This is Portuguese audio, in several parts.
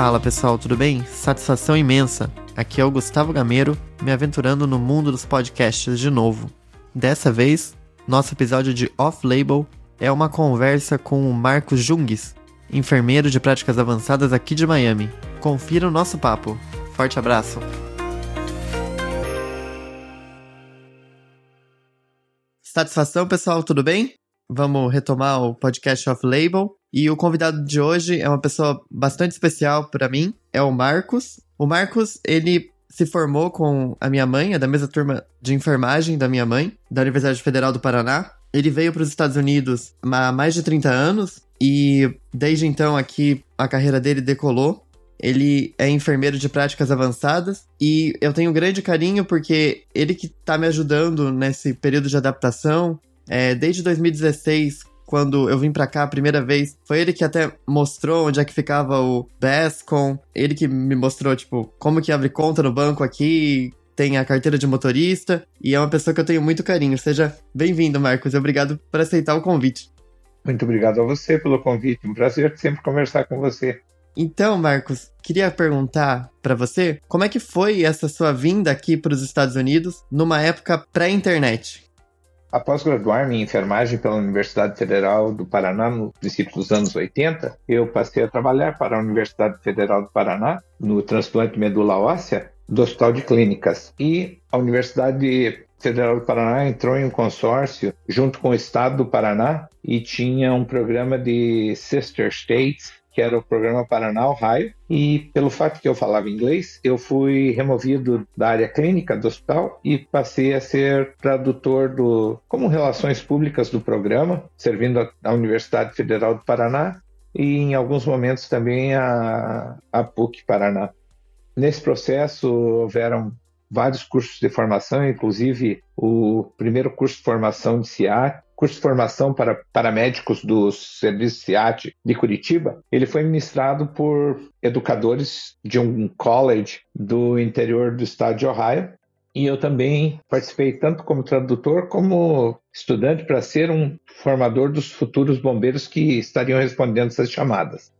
Fala pessoal, tudo bem? Satisfação imensa. Aqui é o Gustavo Gameiro, me aventurando no mundo dos podcasts de novo. Dessa vez, nosso episódio de Off-Label é uma conversa com o Marcos Jungues, enfermeiro de práticas avançadas aqui de Miami. Confira o nosso papo. Forte abraço. Satisfação, pessoal, tudo bem? Vamos retomar o podcast Off-Label. E o convidado de hoje é uma pessoa bastante especial para mim, é o Marcos. O Marcos, ele se formou com a minha mãe, é da mesma turma de enfermagem da minha mãe, da Universidade Federal do Paraná. Ele veio para os Estados Unidos há mais de 30 anos e desde então aqui a carreira dele decolou. Ele é enfermeiro de práticas avançadas e eu tenho um grande carinho porque ele que está me ajudando nesse período de adaptação. É, desde 2016, quando eu vim para cá a primeira vez, foi ele que até mostrou onde é que ficava o Bascom. Ele que me mostrou, tipo, como que abre conta no banco aqui, tem a carteira de motorista, e é uma pessoa que eu tenho muito carinho. Seja bem-vindo, Marcos, e obrigado por aceitar o convite. Muito obrigado a você pelo convite. Um prazer sempre conversar com você. Então, Marcos, queria perguntar para você como é que foi essa sua vinda aqui para os Estados Unidos numa época pré-internet? Após graduar-me em enfermagem pela Universidade Federal do Paraná no princípio dos anos 80, eu passei a trabalhar para a Universidade Federal do Paraná no transplante medula óssea do Hospital de Clínicas. E a Universidade Federal do Paraná entrou em um consórcio junto com o Estado do Paraná e tinha um programa de sister states que era o programa Paraná Ohio, e pelo fato que eu falava inglês, eu fui removido da área clínica do hospital e passei a ser tradutor do como relações públicas do programa, servindo a, Universidade Federal do Paraná e em alguns momentos também a, a PUC Paraná. Nesse processo houveram vários cursos de formação, inclusive o primeiro curso de formação de CIAT, curso de formação para paramédicos do Serviço CIAT de Curitiba, ele foi ministrado por educadores de um college do interior do estado de Ohio. E eu também participei tanto como tradutor como estudante para ser um formador dos futuros bombeiros que estariam respondendo essas chamadas.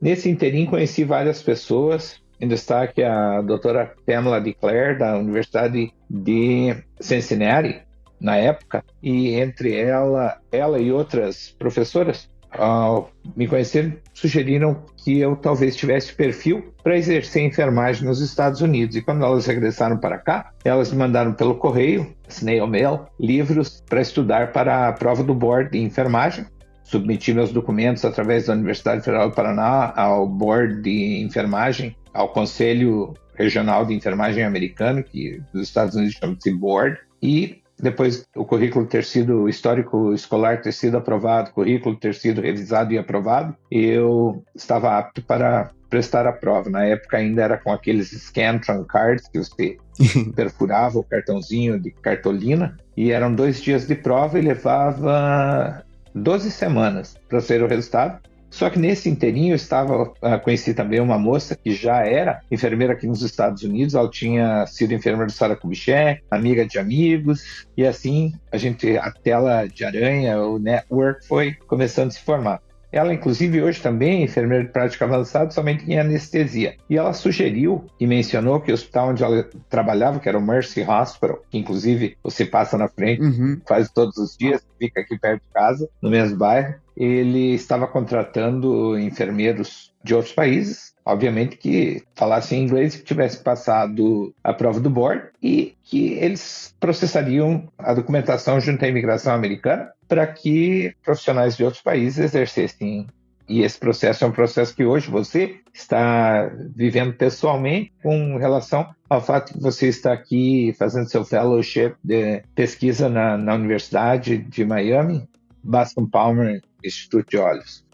Nesse interim conheci várias pessoas, em destaque a doutora Pamela DeClaire, da Universidade de Cincinnati, na época, e entre ela, ela e outras professoras, ao me conhecer, sugeriram que eu talvez tivesse perfil para exercer enfermagem nos Estados Unidos. E quando elas regressaram para cá, elas me mandaram pelo correio, snail mail, livros para estudar para a prova do board de enfermagem. Submeti meus documentos através da Universidade Federal do Paraná ao board de enfermagem, ao Conselho Regional de Enfermagem Americano, que dos Estados Unidos chama-se board, e depois o currículo ter sido, o histórico escolar ter sido aprovado, o currículo ter sido revisado e aprovado, eu estava apto para prestar a prova. Na época ainda era com aqueles Scantron cards que você perfurava o cartãozinho de cartolina e eram dois dias de prova e levava 12 semanas para ser o resultado. Só que nesse inteirinho eu estava, uh, conheci também uma moça que já era enfermeira aqui nos Estados Unidos, ela tinha sido enfermeira do Sara Kubitschek, amiga de amigos, e assim a gente, a tela de aranha, o network foi começando a se formar. Ela, inclusive, hoje também é enfermeira de prática avançada, somente em anestesia. E ela sugeriu e mencionou que o hospital onde ela trabalhava, que era o Mercy Hospital, que inclusive você passa na frente, uhum. faz todos os dias, fica aqui perto de casa, no mesmo bairro, ele estava contratando enfermeiros de outros países, obviamente que falassem inglês que tivessem passado a prova do board e que eles processariam a documentação junto à imigração americana para que profissionais de outros países exercessem. E esse processo é um processo que hoje você está vivendo pessoalmente com relação ao fato de você estar aqui fazendo seu fellowship de pesquisa na, na Universidade de Miami, Bascom Palmer Instituto de Olhos.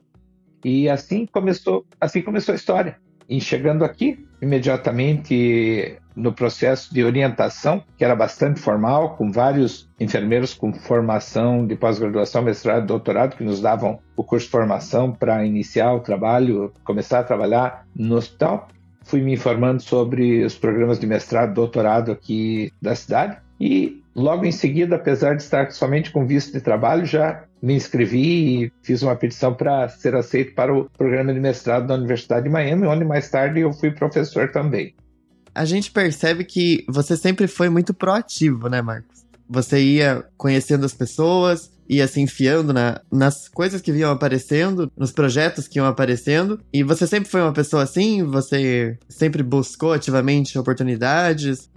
E assim começou, assim começou a história. E chegando aqui, imediatamente no processo de orientação, que era bastante formal, com vários enfermeiros com formação de pós-graduação, mestrado, doutorado, que nos davam o curso de formação para iniciar o trabalho, começar a trabalhar no hospital. Fui me informando sobre os programas de mestrado, doutorado aqui da cidade e logo em seguida, apesar de estar somente com visto de trabalho, já me inscrevi e fiz uma petição para ser aceito para o programa de mestrado da Universidade de Miami, onde mais tarde eu fui professor também. A gente percebe que você sempre foi muito proativo, né, Marcos? Você ia conhecendo as pessoas, ia se enfiando na, nas coisas que vinham aparecendo, nos projetos que iam aparecendo. E você sempre foi uma pessoa assim? Você sempre buscou ativamente oportunidades?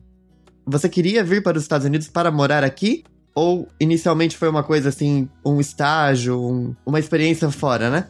Você queria vir para os Estados Unidos para morar aqui? Ou inicialmente foi uma coisa assim, um estágio, um, uma experiência fora, né?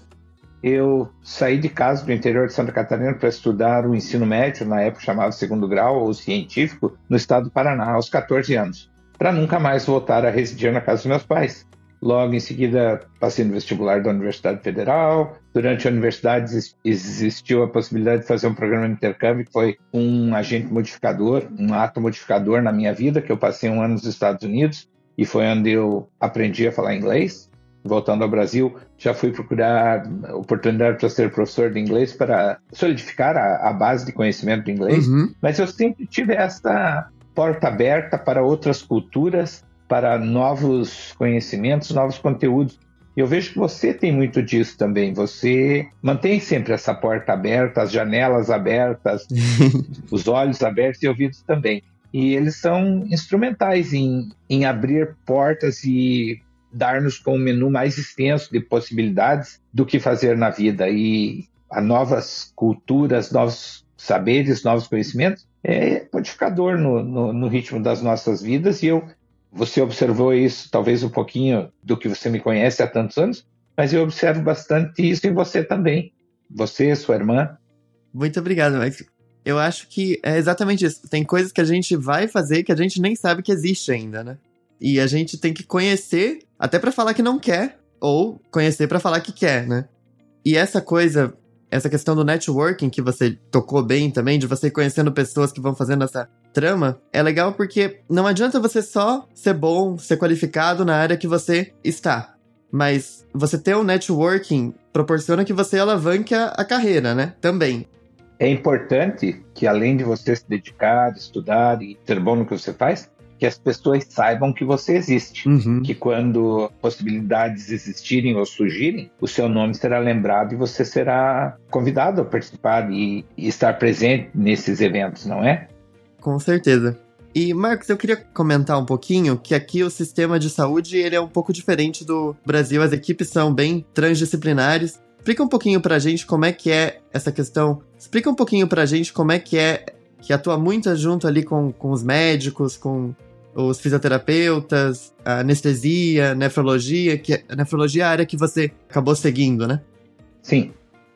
Eu saí de casa do interior de Santa Catarina para estudar o ensino médio, na época chamado segundo grau ou científico, no estado do Paraná, aos 14 anos, para nunca mais voltar a residir na casa dos meus pais. Logo em seguida, passei no vestibular da Universidade Federal. Durante a universidade existiu a possibilidade de fazer um programa de intercâmbio, que foi um agente modificador, um ato modificador na minha vida, que eu passei um ano nos Estados Unidos e foi onde eu aprendi a falar inglês. Voltando ao Brasil, já fui procurar oportunidade para ser professor de inglês para solidificar a, a base de conhecimento do inglês, uhum. mas eu sempre tive essa porta aberta para outras culturas, para novos conhecimentos, novos conteúdos. Eu vejo que você tem muito disso também. Você mantém sempre essa porta aberta, as janelas abertas, os olhos abertos e ouvidos também. E eles são instrumentais em, em abrir portas e dar-nos com um menu mais extenso de possibilidades do que fazer na vida. E a novas culturas, novos saberes, novos conhecimentos é modificador no, no, no ritmo das nossas vidas. E eu, você observou isso, talvez um pouquinho do que você me conhece há tantos anos, mas eu observo bastante isso em você também. Você, sua irmã. Muito obrigado, Max eu acho que é exatamente isso. Tem coisas que a gente vai fazer que a gente nem sabe que existe ainda, né? E a gente tem que conhecer até para falar que não quer, ou conhecer para falar que quer, né? E essa coisa, essa questão do networking que você tocou bem também, de você conhecendo pessoas que vão fazendo essa trama, é legal porque não adianta você só ser bom, ser qualificado na área que você está. Mas você ter um networking proporciona que você alavanque a, a carreira, né? Também é importante que, além de você se dedicar, estudar e ser bom no que você faz, que as pessoas saibam que você existe. Uhum. Que quando possibilidades existirem ou surgirem, o seu nome será lembrado e você será convidado a participar e, e estar presente nesses eventos, não é? Com certeza. E, Marcos, eu queria comentar um pouquinho que aqui o sistema de saúde ele é um pouco diferente do Brasil. As equipes são bem transdisciplinares Explica um pouquinho pra gente como é que é essa questão. Explica um pouquinho pra gente como é que é que atua muito junto ali com, com os médicos, com os fisioterapeutas, a anestesia, nefrologia, que a nefrologia é a área que você acabou seguindo, né? Sim.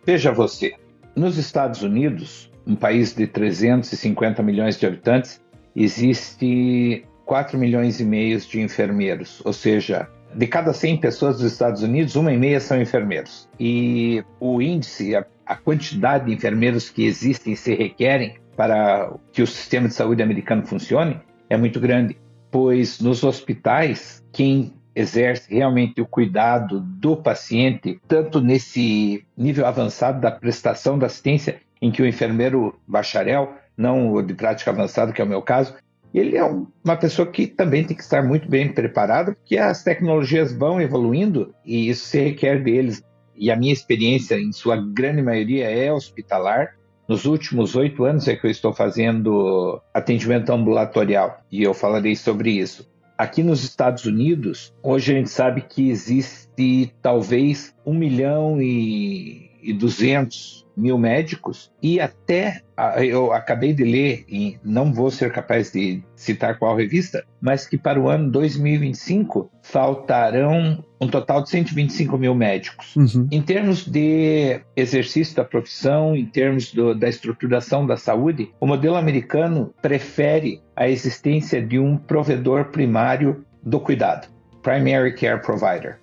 Veja você, nos Estados Unidos, um país de 350 milhões de habitantes, existe 4 milhões e meio de enfermeiros, ou seja, de cada 100 pessoas dos Estados Unidos, uma e meia são enfermeiros. E o índice, a, a quantidade de enfermeiros que existem e se requerem para que o sistema de saúde americano funcione é muito grande, pois nos hospitais, quem exerce realmente o cuidado do paciente, tanto nesse nível avançado da prestação da assistência, em que o enfermeiro bacharel, não o de prática avançada, que é o meu caso, ele é um, uma pessoa que também tem que estar muito bem preparado, porque as tecnologias vão evoluindo e isso se requer deles. E a minha experiência, em sua grande maioria, é hospitalar. Nos últimos oito anos é que eu estou fazendo atendimento ambulatorial e eu falarei sobre isso. Aqui nos Estados Unidos, hoje a gente sabe que existe talvez um milhão e, e duzentos mil médicos e até eu acabei de ler e não vou ser capaz de citar qual revista, mas que para o ano 2025 faltarão um total de 125 mil médicos. Uhum. Em termos de exercício da profissão, em termos do, da estruturação da saúde, o modelo americano prefere a existência de um provedor primário do cuidado, primary care provider.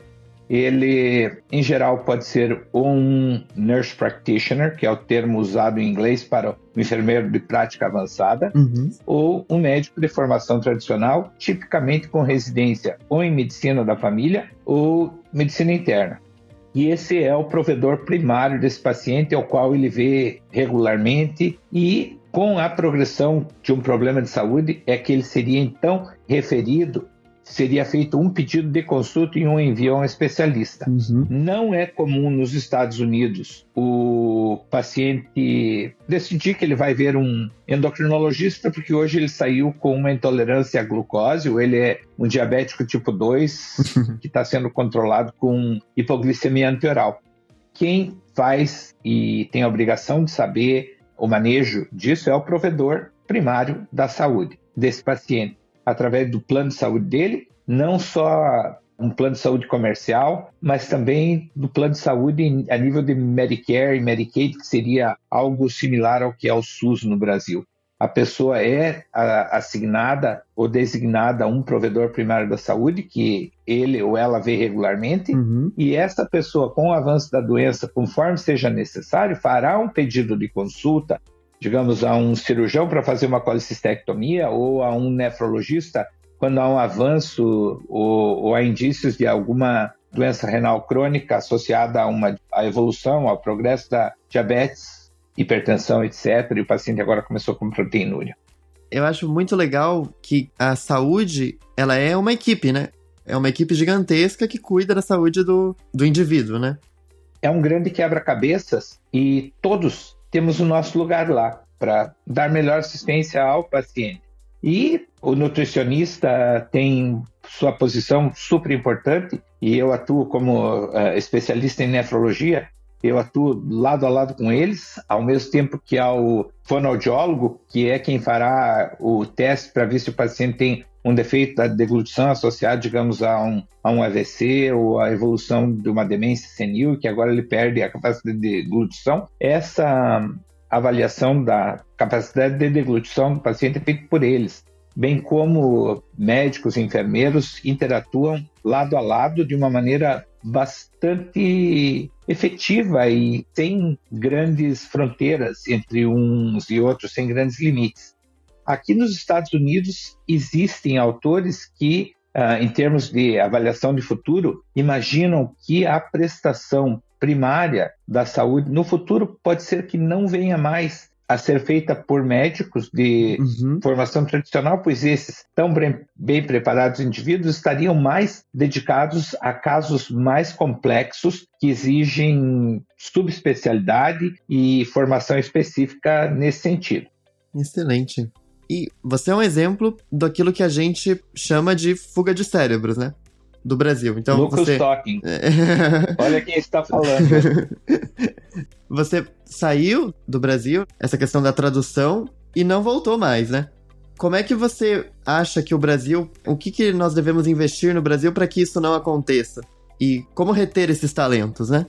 Ele, em geral, pode ser um nurse practitioner, que é o termo usado em inglês para o enfermeiro de prática avançada, uhum. ou um médico de formação tradicional, tipicamente com residência ou em medicina da família ou medicina interna. E esse é o provedor primário desse paciente, ao qual ele vê regularmente e com a progressão de um problema de saúde é que ele seria então referido seria feito um pedido de consulta e um envio a um especialista. Uhum. Não é comum nos Estados Unidos o paciente decidir que ele vai ver um endocrinologista porque hoje ele saiu com uma intolerância à glucose, ou ele é um diabético tipo 2 que está sendo controlado com hipoglicemia antioral. Quem faz e tem a obrigação de saber o manejo disso é o provedor primário da saúde desse paciente, através do plano de saúde dele, não só um plano de saúde comercial, mas também do plano de saúde a nível de Medicare e Medicaid, que seria algo similar ao que é o SUS no Brasil. A pessoa é assignada ou designada a um provedor primário da saúde, que ele ou ela vê regularmente, uhum. e essa pessoa, com o avanço da doença, conforme seja necessário, fará um pedido de consulta, digamos, a um cirurgião para fazer uma colicistectomia ou a um nefrologista quando há um avanço ou, ou há indícios de alguma doença renal crônica associada a uma a evolução, ao progresso da diabetes, hipertensão, etc. E o paciente agora começou com proteinúria. Eu acho muito legal que a saúde, ela é uma equipe, né? É uma equipe gigantesca que cuida da saúde do, do indivíduo, né? É um grande quebra-cabeças e todos temos o nosso lugar lá para dar melhor assistência ao paciente. E o nutricionista tem sua posição super importante e eu atuo como uh, especialista em nefrologia. Eu atuo lado a lado com eles, ao mesmo tempo que há o fonoaudiólogo, que é quem fará o teste para ver se o paciente tem um defeito da deglutição associado, digamos, a um, a um AVC ou a evolução de uma demência senil, que agora ele perde a capacidade de deglutição. Essa avaliação da capacidade de deglutição do paciente é feita por eles, bem como médicos e enfermeiros interatuam lado a lado de uma maneira bastante efetiva e sem grandes fronteiras entre uns e outros, sem grandes limites. Aqui nos Estados Unidos existem autores que, ah, em termos de avaliação de futuro, imaginam que a prestação primária da saúde no futuro pode ser que não venha mais a ser feita por médicos de uhum. formação tradicional, pois esses tão bem preparados indivíduos estariam mais dedicados a casos mais complexos que exigem subespecialidade e formação específica nesse sentido. Excelente. E você é um exemplo daquilo que a gente chama de fuga de cérebros, né? Do Brasil. Então Lucas você... Talking. Olha quem está falando. você saiu do Brasil, essa questão da tradução, e não voltou mais, né? Como é que você acha que o Brasil, o que, que nós devemos investir no Brasil para que isso não aconteça? E como reter esses talentos, né?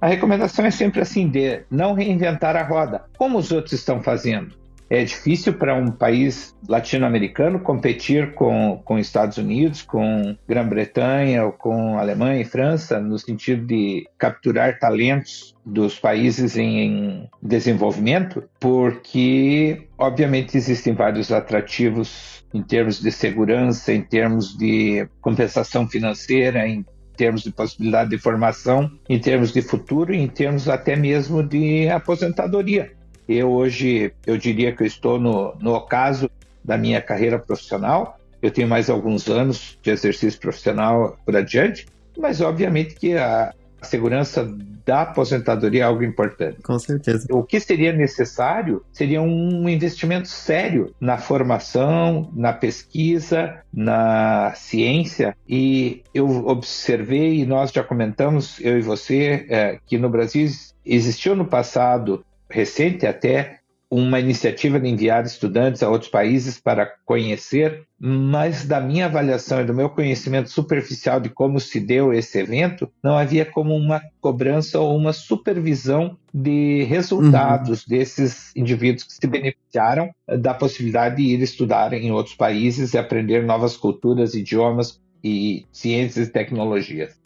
A recomendação é sempre assim de não reinventar a roda, como os outros estão fazendo. É difícil para um país latino-americano competir com, com Estados Unidos, com Grã-Bretanha, ou com Alemanha e França, no sentido de capturar talentos dos países em desenvolvimento, porque, obviamente, existem vários atrativos em termos de segurança, em termos de compensação financeira, em termos de possibilidade de formação, em termos de futuro, em termos até mesmo de aposentadoria. Eu hoje, eu diria que eu estou no, no ocaso da minha carreira profissional. Eu tenho mais alguns anos de exercício profissional por adiante, mas obviamente que a, a segurança da aposentadoria é algo importante. Com certeza. O que seria necessário seria um investimento sério na formação, na pesquisa, na ciência. E eu observei, e nós já comentamos, eu e você, é, que no Brasil existiu no passado recente até uma iniciativa de enviar estudantes a outros países para conhecer, mas da minha avaliação e do meu conhecimento superficial de como se deu esse evento, não havia como uma cobrança ou uma supervisão de resultados uhum. desses indivíduos que se beneficiaram da possibilidade de ir estudar em outros países e aprender novas culturas, idiomas e ciências e tecnologias.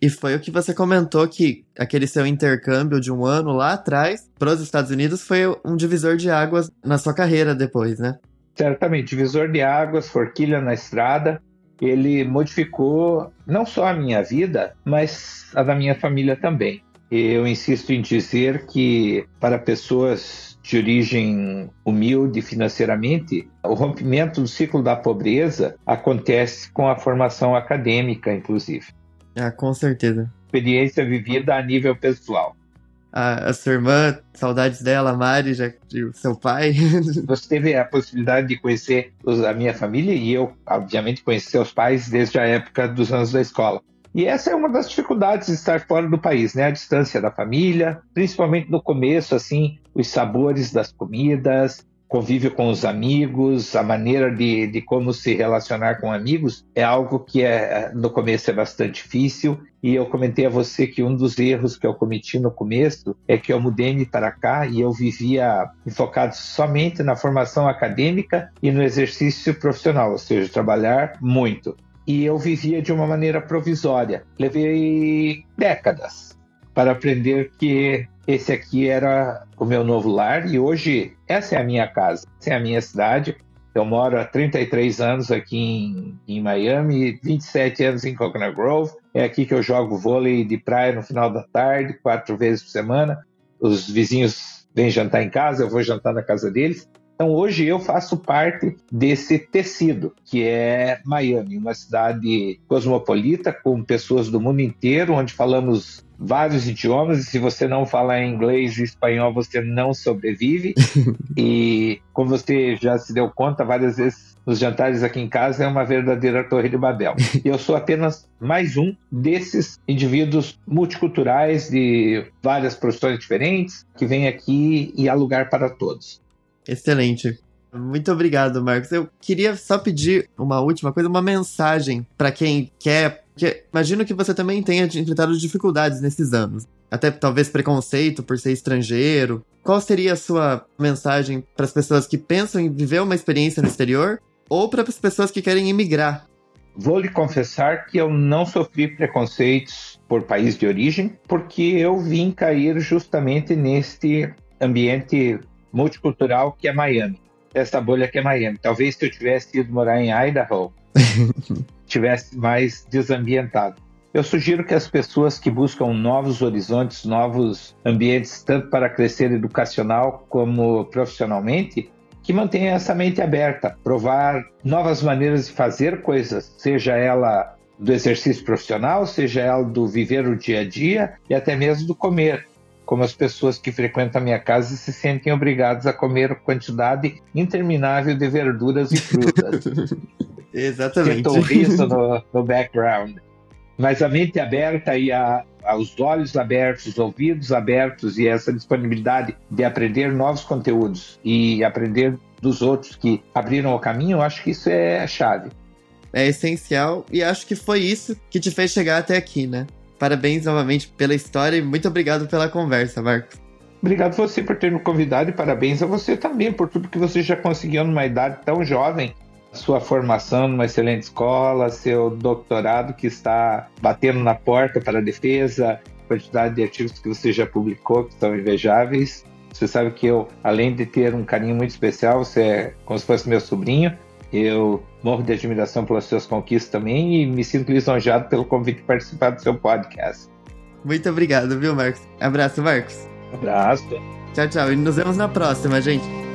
E foi o que você comentou que aquele seu intercâmbio de um ano lá atrás para os Estados Unidos foi um divisor de águas na sua carreira depois, né? Certamente, divisor de águas, forquilha na estrada. Ele modificou não só a minha vida, mas a da minha família também. Eu insisto em dizer que para pessoas de origem humilde financeiramente, o rompimento do ciclo da pobreza acontece com a formação acadêmica, inclusive. Ah, com certeza. Experiência vivida a nível pessoal. A, a sua irmã, saudades dela, a Mari, já o seu pai. Você teve a possibilidade de conhecer a minha família e eu, obviamente, conheci seus pais desde a época dos anos da escola. E essa é uma das dificuldades de estar fora do país, né? A distância da família, principalmente no começo, assim, os sabores das comidas, convívio com os amigos, a maneira de, de como se relacionar com amigos é algo que é, no começo é bastante difícil. E eu comentei a você que um dos erros que eu cometi no começo é que eu mudei-me para cá e eu vivia focado somente na formação acadêmica e no exercício profissional, ou seja, trabalhar muito. E eu vivia de uma maneira provisória. Levei décadas para aprender que esse aqui era o meu novo lar e hoje essa é a minha casa, essa é a minha cidade. Eu moro há 33 anos aqui em, em Miami, 27 anos em Coconut Grove. É aqui que eu jogo vôlei de praia no final da tarde, quatro vezes por semana. Os vizinhos vêm jantar em casa, eu vou jantar na casa deles. Então hoje eu faço parte desse tecido, que é Miami, uma cidade cosmopolita com pessoas do mundo inteiro, onde falamos vários idiomas, e se você não falar inglês e espanhol, você não sobrevive. e como você já se deu conta várias vezes nos jantares aqui em casa, é uma verdadeira torre de Babel. E eu sou apenas mais um desses indivíduos multiculturais de várias profissões diferentes que vem aqui e há lugar para todos. Excelente. Muito obrigado, Marcos. Eu queria só pedir uma última coisa, uma mensagem para quem quer porque imagino que você também tenha enfrentado dificuldades nesses anos. Até talvez preconceito por ser estrangeiro. Qual seria a sua mensagem para as pessoas que pensam em viver uma experiência no exterior ou para as pessoas que querem imigrar? Vou lhe confessar que eu não sofri preconceitos por país de origem, porque eu vim cair justamente neste ambiente multicultural que é Miami. Essa bolha que é Miami. Talvez se eu tivesse ido morar em Idaho, tivesse mais desambientado. Eu sugiro que as pessoas que buscam novos horizontes, novos ambientes, tanto para crescer educacional como profissionalmente, que mantenham essa mente aberta, provar novas maneiras de fazer coisas, seja ela do exercício profissional, seja ela do viver o dia a dia e até mesmo do comer. Como as pessoas que frequentam a minha casa se sentem obrigadas a comer quantidade interminável de verduras e frutas. Exatamente. Um riso no, no background. Mas a mente aberta e a, os olhos abertos, os ouvidos abertos e essa disponibilidade de aprender novos conteúdos e aprender dos outros que abriram o caminho, eu acho que isso é a chave. É essencial e acho que foi isso que te fez chegar até aqui, né? Parabéns novamente pela história e muito obrigado pela conversa, Marcos. Obrigado você por ter me convidado e parabéns a você também por tudo que você já conseguiu numa idade tão jovem sua formação numa excelente escola, seu doutorado que está batendo na porta para a defesa, quantidade de artigos que você já publicou que são invejáveis. Você sabe que eu, além de ter um carinho muito especial, você é como se fosse meu sobrinho. Eu morro de admiração pelas suas conquistas também e me sinto lisonjeado pelo convite de participar do seu podcast. Muito obrigado, viu, Marcos? Abraço, Marcos. Abraço. Tchau, tchau. E nos vemos na próxima, gente.